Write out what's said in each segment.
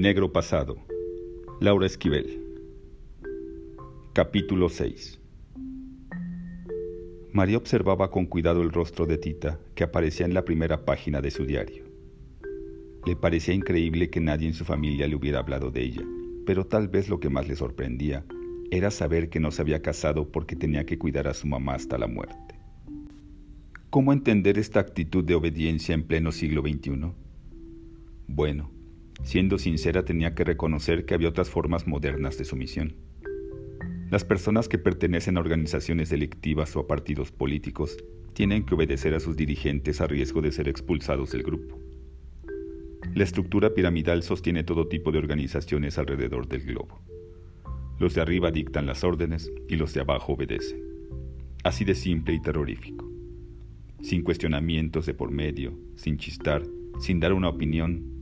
negro pasado. Laura Esquivel. Capítulo 6. María observaba con cuidado el rostro de Tita que aparecía en la primera página de su diario. Le parecía increíble que nadie en su familia le hubiera hablado de ella, pero tal vez lo que más le sorprendía era saber que no se había casado porque tenía que cuidar a su mamá hasta la muerte. ¿Cómo entender esta actitud de obediencia en pleno siglo XXI? Bueno, siendo sincera tenía que reconocer que había otras formas modernas de sumisión. Las personas que pertenecen a organizaciones delictivas o a partidos políticos tienen que obedecer a sus dirigentes a riesgo de ser expulsados del grupo. La estructura piramidal sostiene todo tipo de organizaciones alrededor del globo. Los de arriba dictan las órdenes y los de abajo obedecen. Así de simple y terrorífico. Sin cuestionamientos de por medio, sin chistar, sin dar una opinión,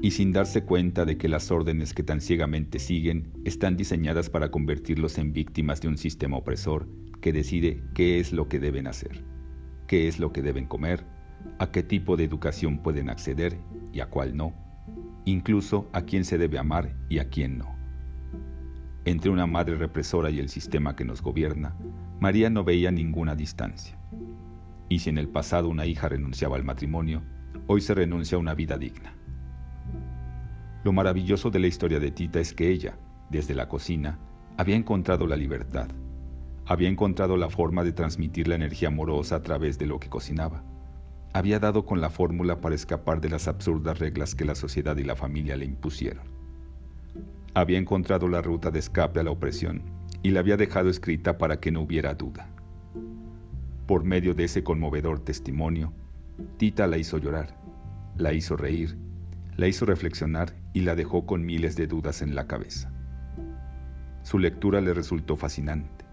y sin darse cuenta de que las órdenes que tan ciegamente siguen están diseñadas para convertirlos en víctimas de un sistema opresor que decide qué es lo que deben hacer, qué es lo que deben comer, a qué tipo de educación pueden acceder y a cuál no, incluso a quién se debe amar y a quién no. Entre una madre represora y el sistema que nos gobierna, María no veía ninguna distancia. Y si en el pasado una hija renunciaba al matrimonio, hoy se renuncia a una vida digna. Lo maravilloso de la historia de Tita es que ella, desde la cocina, había encontrado la libertad. Había encontrado la forma de transmitir la energía amorosa a través de lo que cocinaba. Había dado con la fórmula para escapar de las absurdas reglas que la sociedad y la familia le impusieron. Había encontrado la ruta de escape a la opresión y la había dejado escrita para que no hubiera duda. Por medio de ese conmovedor testimonio, Tita la hizo llorar, la hizo reír la hizo reflexionar y la dejó con miles de dudas en la cabeza. Su lectura le resultó fascinante.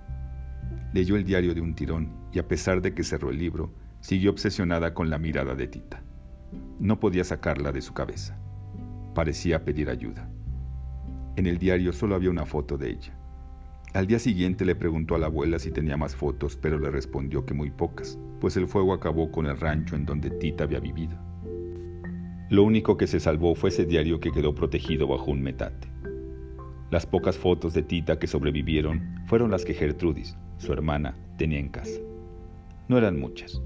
Leyó el diario de un tirón y a pesar de que cerró el libro, siguió obsesionada con la mirada de Tita. No podía sacarla de su cabeza. Parecía pedir ayuda. En el diario solo había una foto de ella. Al día siguiente le preguntó a la abuela si tenía más fotos, pero le respondió que muy pocas, pues el fuego acabó con el rancho en donde Tita había vivido. Lo único que se salvó fue ese diario que quedó protegido bajo un metate. Las pocas fotos de Tita que sobrevivieron fueron las que Gertrudis, su hermana, tenía en casa. No eran muchas.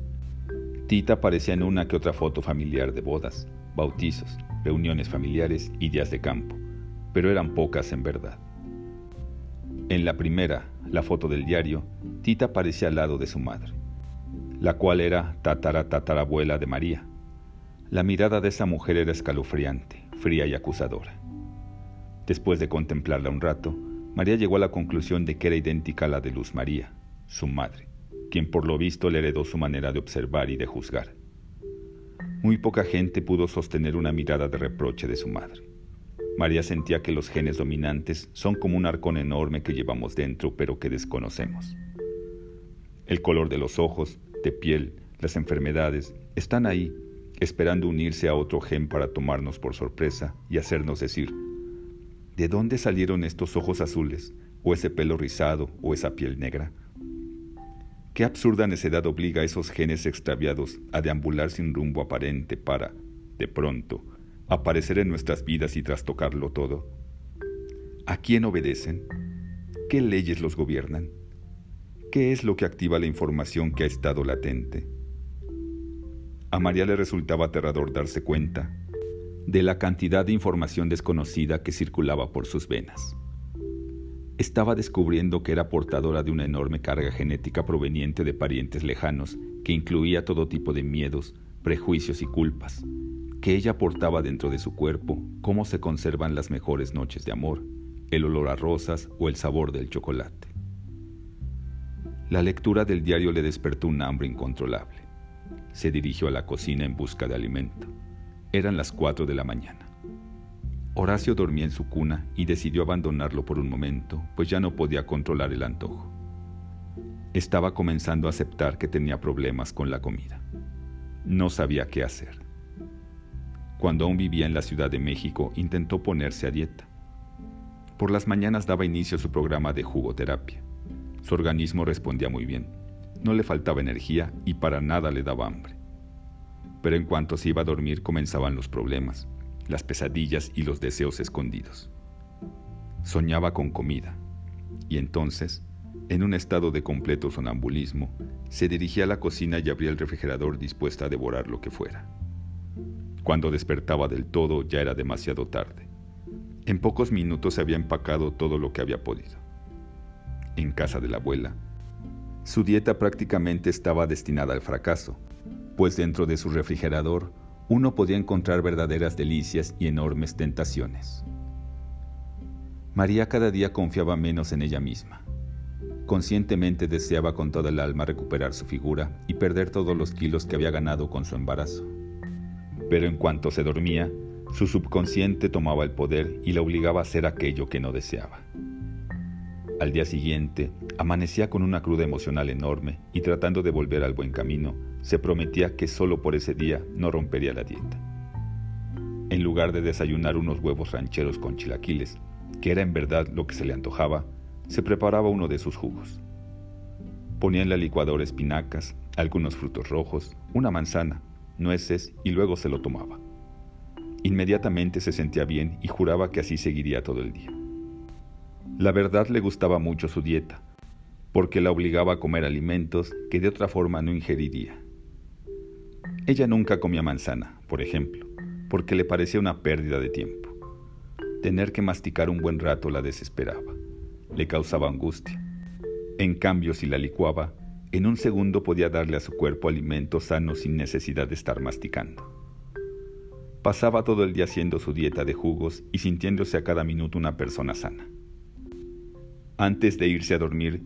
Tita aparecía en una que otra foto familiar de bodas, bautizos, reuniones familiares y días de campo, pero eran pocas en verdad. En la primera, la foto del diario, Tita aparecía al lado de su madre, la cual era tatara tatarabuela de María, la mirada de esa mujer era escalofriante, fría y acusadora. Después de contemplarla un rato, María llegó a la conclusión de que era idéntica a la de Luz María, su madre, quien por lo visto le heredó su manera de observar y de juzgar. Muy poca gente pudo sostener una mirada de reproche de su madre. María sentía que los genes dominantes son como un arcón enorme que llevamos dentro pero que desconocemos. El color de los ojos, de piel, las enfermedades, están ahí esperando unirse a otro gen para tomarnos por sorpresa y hacernos decir, ¿de dónde salieron estos ojos azules, o ese pelo rizado, o esa piel negra? ¿Qué absurda necedad obliga a esos genes extraviados a deambular sin rumbo aparente para, de pronto, aparecer en nuestras vidas y trastocarlo todo? ¿A quién obedecen? ¿Qué leyes los gobiernan? ¿Qué es lo que activa la información que ha estado latente? A María le resultaba aterrador darse cuenta de la cantidad de información desconocida que circulaba por sus venas. Estaba descubriendo que era portadora de una enorme carga genética proveniente de parientes lejanos que incluía todo tipo de miedos, prejuicios y culpas, que ella portaba dentro de su cuerpo, cómo se conservan las mejores noches de amor, el olor a rosas o el sabor del chocolate. La lectura del diario le despertó un hambre incontrolable se dirigió a la cocina en busca de alimento. Eran las cuatro de la mañana. Horacio dormía en su cuna y decidió abandonarlo por un momento, pues ya no podía controlar el antojo. Estaba comenzando a aceptar que tenía problemas con la comida. No sabía qué hacer. Cuando aún vivía en la Ciudad de México, intentó ponerse a dieta. Por las mañanas daba inicio a su programa de jugoterapia. Su organismo respondía muy bien no le faltaba energía y para nada le daba hambre. Pero en cuanto se iba a dormir comenzaban los problemas, las pesadillas y los deseos escondidos. Soñaba con comida, y entonces, en un estado de completo sonambulismo, se dirigía a la cocina y abría el refrigerador dispuesta a devorar lo que fuera. Cuando despertaba del todo ya era demasiado tarde. En pocos minutos se había empacado todo lo que había podido. En casa de la abuela, su dieta prácticamente estaba destinada al fracaso, pues dentro de su refrigerador uno podía encontrar verdaderas delicias y enormes tentaciones. María cada día confiaba menos en ella misma. Conscientemente deseaba con toda el alma recuperar su figura y perder todos los kilos que había ganado con su embarazo. Pero en cuanto se dormía, su subconsciente tomaba el poder y la obligaba a hacer aquello que no deseaba. Al día siguiente, amanecía con una cruda emocional enorme y tratando de volver al buen camino, se prometía que solo por ese día no rompería la dieta. En lugar de desayunar unos huevos rancheros con chilaquiles, que era en verdad lo que se le antojaba, se preparaba uno de sus jugos. Ponía en la licuadora espinacas, algunos frutos rojos, una manzana, nueces y luego se lo tomaba. Inmediatamente se sentía bien y juraba que así seguiría todo el día. La verdad le gustaba mucho su dieta, porque la obligaba a comer alimentos que de otra forma no ingeriría. Ella nunca comía manzana, por ejemplo, porque le parecía una pérdida de tiempo. Tener que masticar un buen rato la desesperaba, le causaba angustia. En cambio, si la licuaba, en un segundo podía darle a su cuerpo alimentos sanos sin necesidad de estar masticando. Pasaba todo el día haciendo su dieta de jugos y sintiéndose a cada minuto una persona sana. Antes de irse a dormir,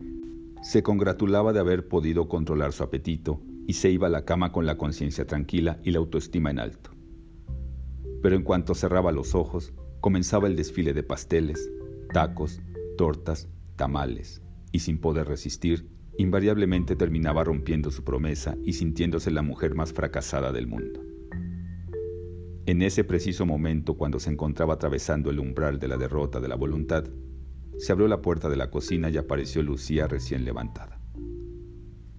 se congratulaba de haber podido controlar su apetito y se iba a la cama con la conciencia tranquila y la autoestima en alto. Pero en cuanto cerraba los ojos, comenzaba el desfile de pasteles, tacos, tortas, tamales, y sin poder resistir, invariablemente terminaba rompiendo su promesa y sintiéndose la mujer más fracasada del mundo. En ese preciso momento, cuando se encontraba atravesando el umbral de la derrota de la voluntad, se abrió la puerta de la cocina y apareció Lucía recién levantada.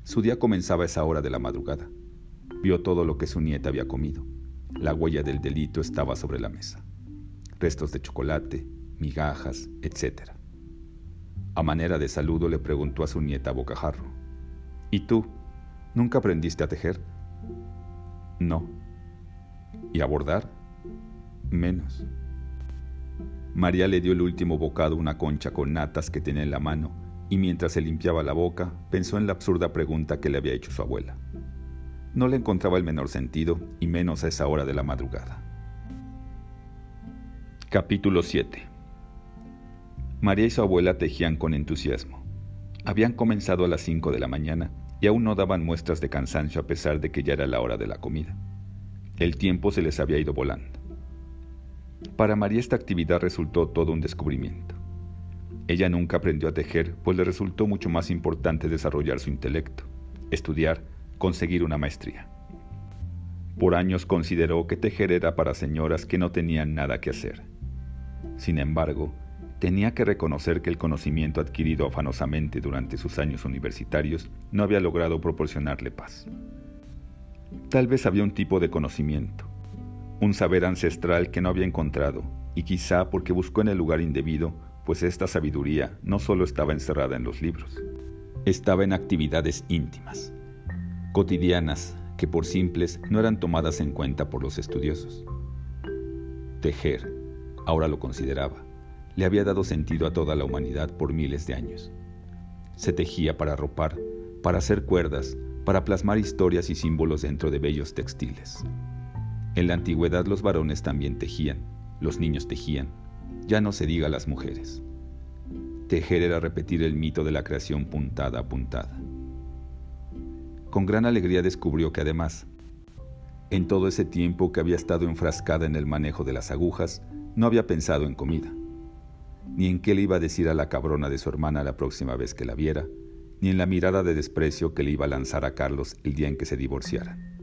Su día comenzaba a esa hora de la madrugada. Vio todo lo que su nieta había comido. La huella del delito estaba sobre la mesa. Restos de chocolate, migajas, etc. A manera de saludo le preguntó a su nieta bocajarro. ¿Y tú? ¿Nunca aprendiste a tejer? No. ¿Y a bordar? Menos. María le dio el último bocado una concha con natas que tenía en la mano y mientras se limpiaba la boca, pensó en la absurda pregunta que le había hecho su abuela. No le encontraba el menor sentido, y menos a esa hora de la madrugada. Capítulo 7 María y su abuela tejían con entusiasmo. Habían comenzado a las 5 de la mañana y aún no daban muestras de cansancio a pesar de que ya era la hora de la comida. El tiempo se les había ido volando. Para María esta actividad resultó todo un descubrimiento. Ella nunca aprendió a tejer, pues le resultó mucho más importante desarrollar su intelecto, estudiar, conseguir una maestría. Por años consideró que tejer era para señoras que no tenían nada que hacer. Sin embargo, tenía que reconocer que el conocimiento adquirido afanosamente durante sus años universitarios no había logrado proporcionarle paz. Tal vez había un tipo de conocimiento, un saber ancestral que no había encontrado, y quizá porque buscó en el lugar indebido, pues esta sabiduría no solo estaba encerrada en los libros, estaba en actividades íntimas, cotidianas, que por simples no eran tomadas en cuenta por los estudiosos. Tejer, ahora lo consideraba, le había dado sentido a toda la humanidad por miles de años. Se tejía para ropar, para hacer cuerdas, para plasmar historias y símbolos dentro de bellos textiles. En la antigüedad los varones también tejían, los niños tejían, ya no se diga las mujeres. Tejer era repetir el mito de la creación puntada a puntada. Con gran alegría descubrió que además, en todo ese tiempo que había estado enfrascada en el manejo de las agujas, no había pensado en comida, ni en qué le iba a decir a la cabrona de su hermana la próxima vez que la viera, ni en la mirada de desprecio que le iba a lanzar a Carlos el día en que se divorciaran.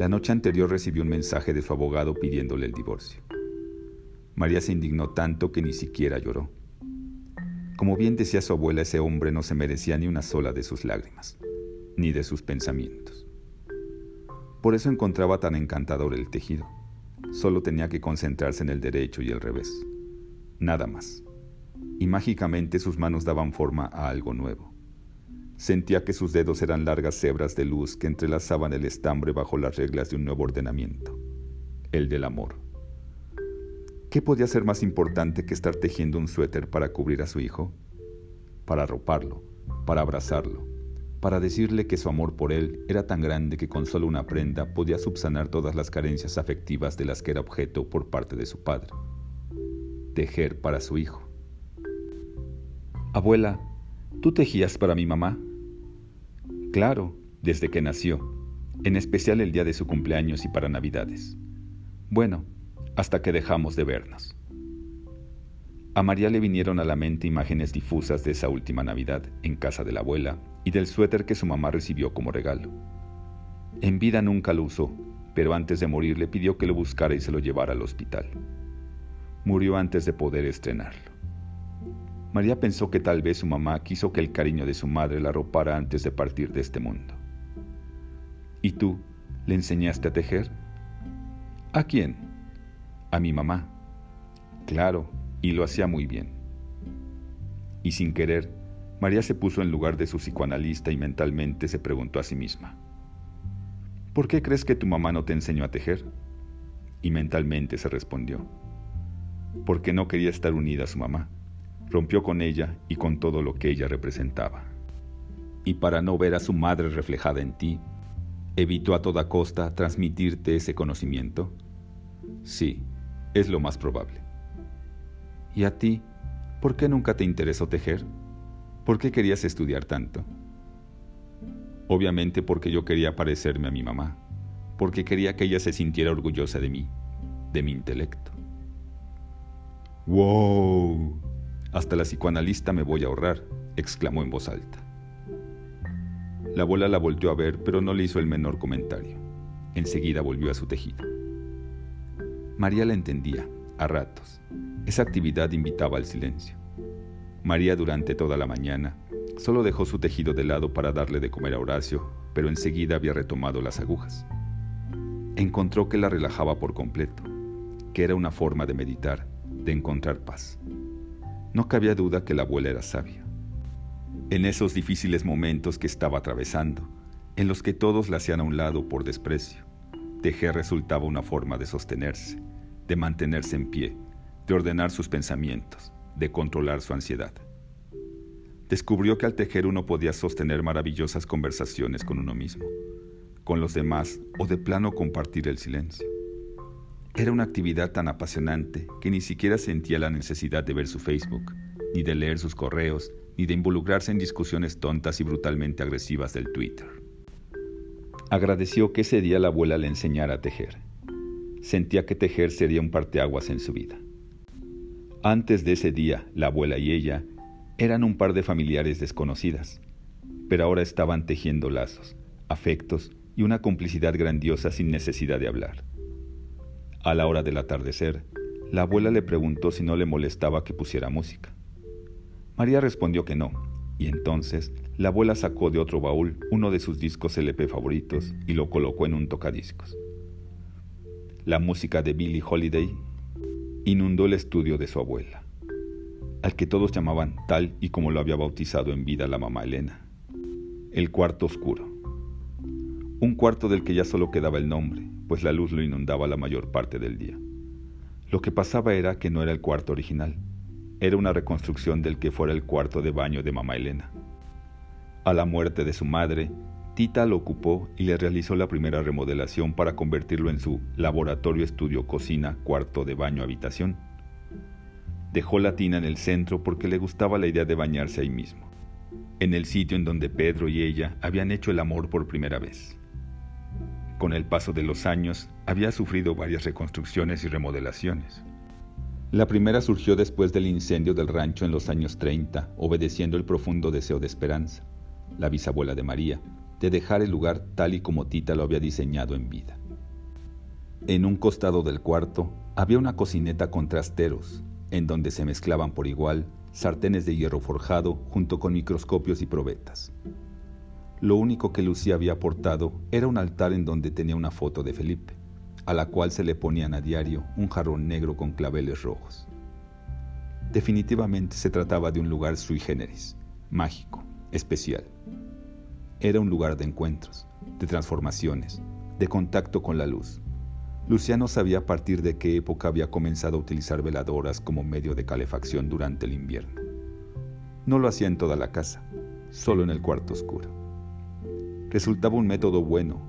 La noche anterior recibió un mensaje de su abogado pidiéndole el divorcio. María se indignó tanto que ni siquiera lloró. Como bien decía su abuela, ese hombre no se merecía ni una sola de sus lágrimas, ni de sus pensamientos. Por eso encontraba tan encantador el tejido, solo tenía que concentrarse en el derecho y el revés. Nada más. Y mágicamente sus manos daban forma a algo nuevo. Sentía que sus dedos eran largas cebras de luz que entrelazaban el estambre bajo las reglas de un nuevo ordenamiento, el del amor. ¿Qué podía ser más importante que estar tejiendo un suéter para cubrir a su hijo? Para arroparlo, para abrazarlo, para decirle que su amor por él era tan grande que con solo una prenda podía subsanar todas las carencias afectivas de las que era objeto por parte de su padre. Tejer para su hijo. Abuela, ¿tú tejías para mi mamá? Claro, desde que nació, en especial el día de su cumpleaños y para Navidades. Bueno, hasta que dejamos de vernos. A María le vinieron a la mente imágenes difusas de esa última Navidad en casa de la abuela y del suéter que su mamá recibió como regalo. En vida nunca lo usó, pero antes de morir le pidió que lo buscara y se lo llevara al hospital. Murió antes de poder estrenarlo. María pensó que tal vez su mamá quiso que el cariño de su madre la arropara antes de partir de este mundo. ¿Y tú le enseñaste a tejer? ¿A quién? A mi mamá. Claro, y lo hacía muy bien. Y sin querer, María se puso en lugar de su psicoanalista y mentalmente se preguntó a sí misma, ¿por qué crees que tu mamá no te enseñó a tejer? Y mentalmente se respondió, porque no quería estar unida a su mamá. Rompió con ella y con todo lo que ella representaba. Y para no ver a su madre reflejada en ti, evitó a toda costa transmitirte ese conocimiento. Sí, es lo más probable. ¿Y a ti? ¿Por qué nunca te interesó tejer? ¿Por qué querías estudiar tanto? Obviamente porque yo quería parecerme a mi mamá, porque quería que ella se sintiera orgullosa de mí, de mi intelecto. ¡Wow! Hasta la psicoanalista me voy a ahorrar, exclamó en voz alta. La abuela la volvió a ver, pero no le hizo el menor comentario. Enseguida volvió a su tejido. María la entendía, a ratos. Esa actividad invitaba al silencio. María durante toda la mañana solo dejó su tejido de lado para darle de comer a Horacio, pero enseguida había retomado las agujas. Encontró que la relajaba por completo, que era una forma de meditar, de encontrar paz. No cabía duda que la abuela era sabia. En esos difíciles momentos que estaba atravesando, en los que todos la hacían a un lado por desprecio, tejer resultaba una forma de sostenerse, de mantenerse en pie, de ordenar sus pensamientos, de controlar su ansiedad. Descubrió que al tejer uno podía sostener maravillosas conversaciones con uno mismo, con los demás o de plano compartir el silencio. Era una actividad tan apasionante que ni siquiera sentía la necesidad de ver su Facebook, ni de leer sus correos, ni de involucrarse en discusiones tontas y brutalmente agresivas del Twitter. Agradeció que ese día la abuela le enseñara a tejer sentía que tejer sería un parteaguas en su vida. Antes de ese día, la abuela y ella eran un par de familiares desconocidas, pero ahora estaban tejiendo lazos, afectos y una complicidad grandiosa sin necesidad de hablar. A la hora del atardecer, la abuela le preguntó si no le molestaba que pusiera música. María respondió que no, y entonces la abuela sacó de otro baúl uno de sus discos LP favoritos y lo colocó en un tocadiscos. La música de Billie Holiday inundó el estudio de su abuela, al que todos llamaban tal y como lo había bautizado en vida la mamá Elena, el cuarto oscuro. Un cuarto del que ya solo quedaba el nombre, pues la luz lo inundaba la mayor parte del día. Lo que pasaba era que no era el cuarto original, era una reconstrucción del que fuera el cuarto de baño de mamá Elena. A la muerte de su madre, Tita lo ocupó y le realizó la primera remodelación para convertirlo en su laboratorio, estudio, cocina, cuarto de baño, habitación. Dejó la tina en el centro porque le gustaba la idea de bañarse ahí mismo, en el sitio en donde Pedro y ella habían hecho el amor por primera vez. Con el paso de los años, había sufrido varias reconstrucciones y remodelaciones. La primera surgió después del incendio del rancho en los años 30, obedeciendo el profundo deseo de Esperanza, la bisabuela de María, de dejar el lugar tal y como Tita lo había diseñado en vida. En un costado del cuarto había una cocineta con trasteros, en donde se mezclaban por igual sartenes de hierro forjado junto con microscopios y probetas. Lo único que Lucía había aportado era un altar en donde tenía una foto de Felipe, a la cual se le ponían a diario un jarrón negro con claveles rojos. Definitivamente se trataba de un lugar sui generis, mágico, especial. Era un lugar de encuentros, de transformaciones, de contacto con la luz. Luciano sabía a partir de qué época había comenzado a utilizar veladoras como medio de calefacción durante el invierno. No lo hacía en toda la casa, solo en el cuarto oscuro. Resultaba un método bueno,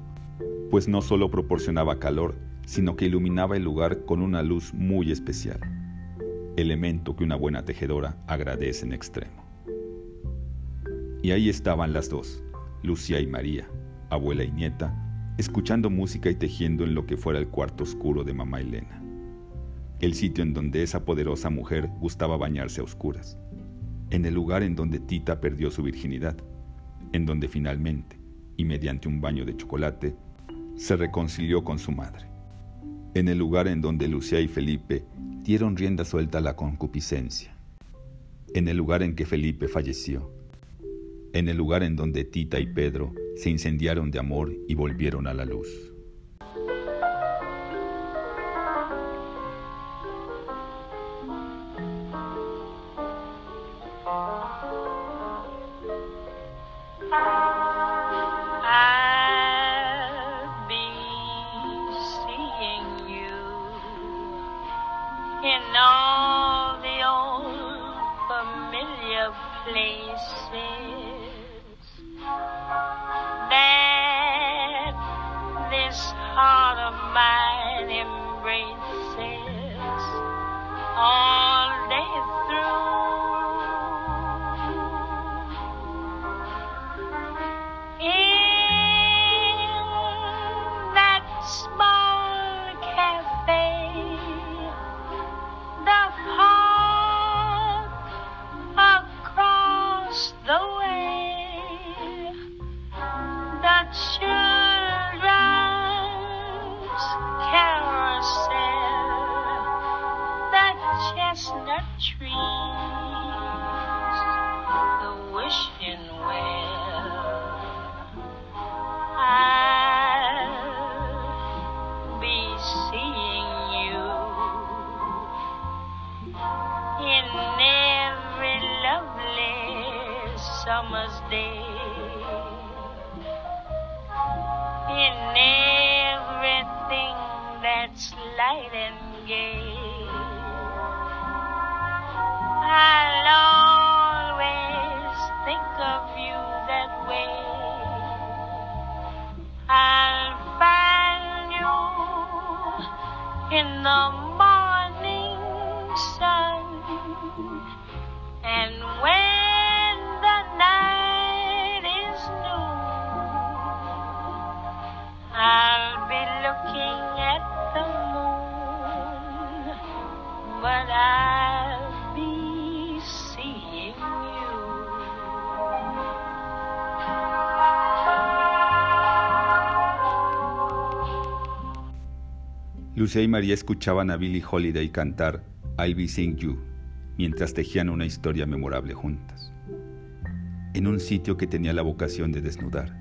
pues no solo proporcionaba calor, sino que iluminaba el lugar con una luz muy especial, elemento que una buena tejedora agradece en extremo. Y ahí estaban las dos, Lucía y María, abuela y nieta, escuchando música y tejiendo en lo que fuera el cuarto oscuro de mamá Elena, el sitio en donde esa poderosa mujer gustaba bañarse a oscuras, en el lugar en donde Tita perdió su virginidad, en donde finalmente, y mediante un baño de chocolate, se reconcilió con su madre, en el lugar en donde Lucía y Felipe dieron rienda suelta a la concupiscencia, en el lugar en que Felipe falleció, en el lugar en donde Tita y Pedro se incendiaron de amor y volvieron a la luz. places that this heart of mine. tree. in the morning sun. And when Lucia y María escuchaban a Billie Holiday cantar I'll Be Seeing You mientras tejían una historia memorable juntas. En un sitio que tenía la vocación de desnudar,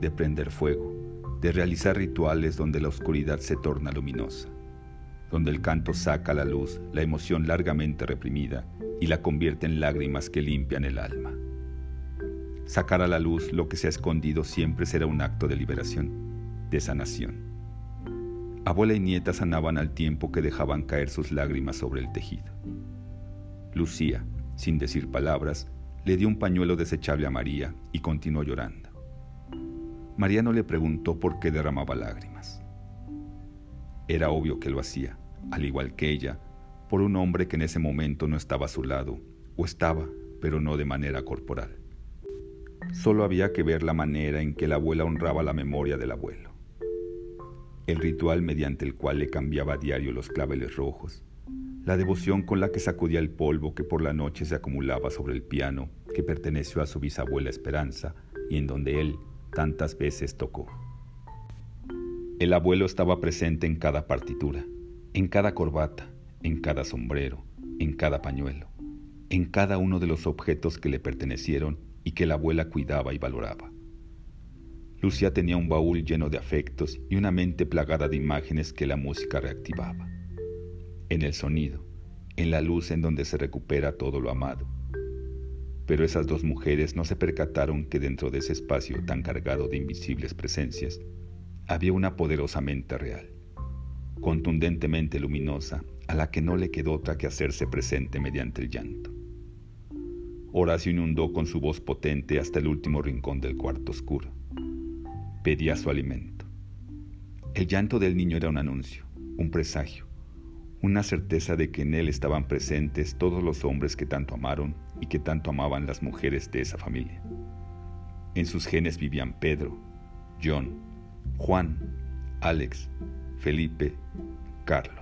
de prender fuego, de realizar rituales donde la oscuridad se torna luminosa, donde el canto saca a la luz la emoción largamente reprimida y la convierte en lágrimas que limpian el alma. Sacar a la luz lo que se ha escondido siempre será un acto de liberación, de sanación. Abuela y nieta sanaban al tiempo que dejaban caer sus lágrimas sobre el tejido. Lucía, sin decir palabras, le dio un pañuelo desechable a María y continuó llorando. María no le preguntó por qué derramaba lágrimas. Era obvio que lo hacía, al igual que ella, por un hombre que en ese momento no estaba a su lado, o estaba, pero no de manera corporal. Solo había que ver la manera en que la abuela honraba la memoria del abuelo el ritual mediante el cual le cambiaba a diario los claveles rojos, la devoción con la que sacudía el polvo que por la noche se acumulaba sobre el piano que perteneció a su bisabuela Esperanza y en donde él tantas veces tocó. El abuelo estaba presente en cada partitura, en cada corbata, en cada sombrero, en cada pañuelo, en cada uno de los objetos que le pertenecieron y que la abuela cuidaba y valoraba. Lucía tenía un baúl lleno de afectos y una mente plagada de imágenes que la música reactivaba. En el sonido, en la luz en donde se recupera todo lo amado. Pero esas dos mujeres no se percataron que dentro de ese espacio tan cargado de invisibles presencias había una poderosa mente real, contundentemente luminosa, a la que no le quedó otra que hacerse presente mediante el llanto. Horacio inundó con su voz potente hasta el último rincón del cuarto oscuro. Pedía su alimento. El llanto del niño era un anuncio, un presagio, una certeza de que en él estaban presentes todos los hombres que tanto amaron y que tanto amaban las mujeres de esa familia. En sus genes vivían Pedro, John, Juan, Alex, Felipe, Carlos.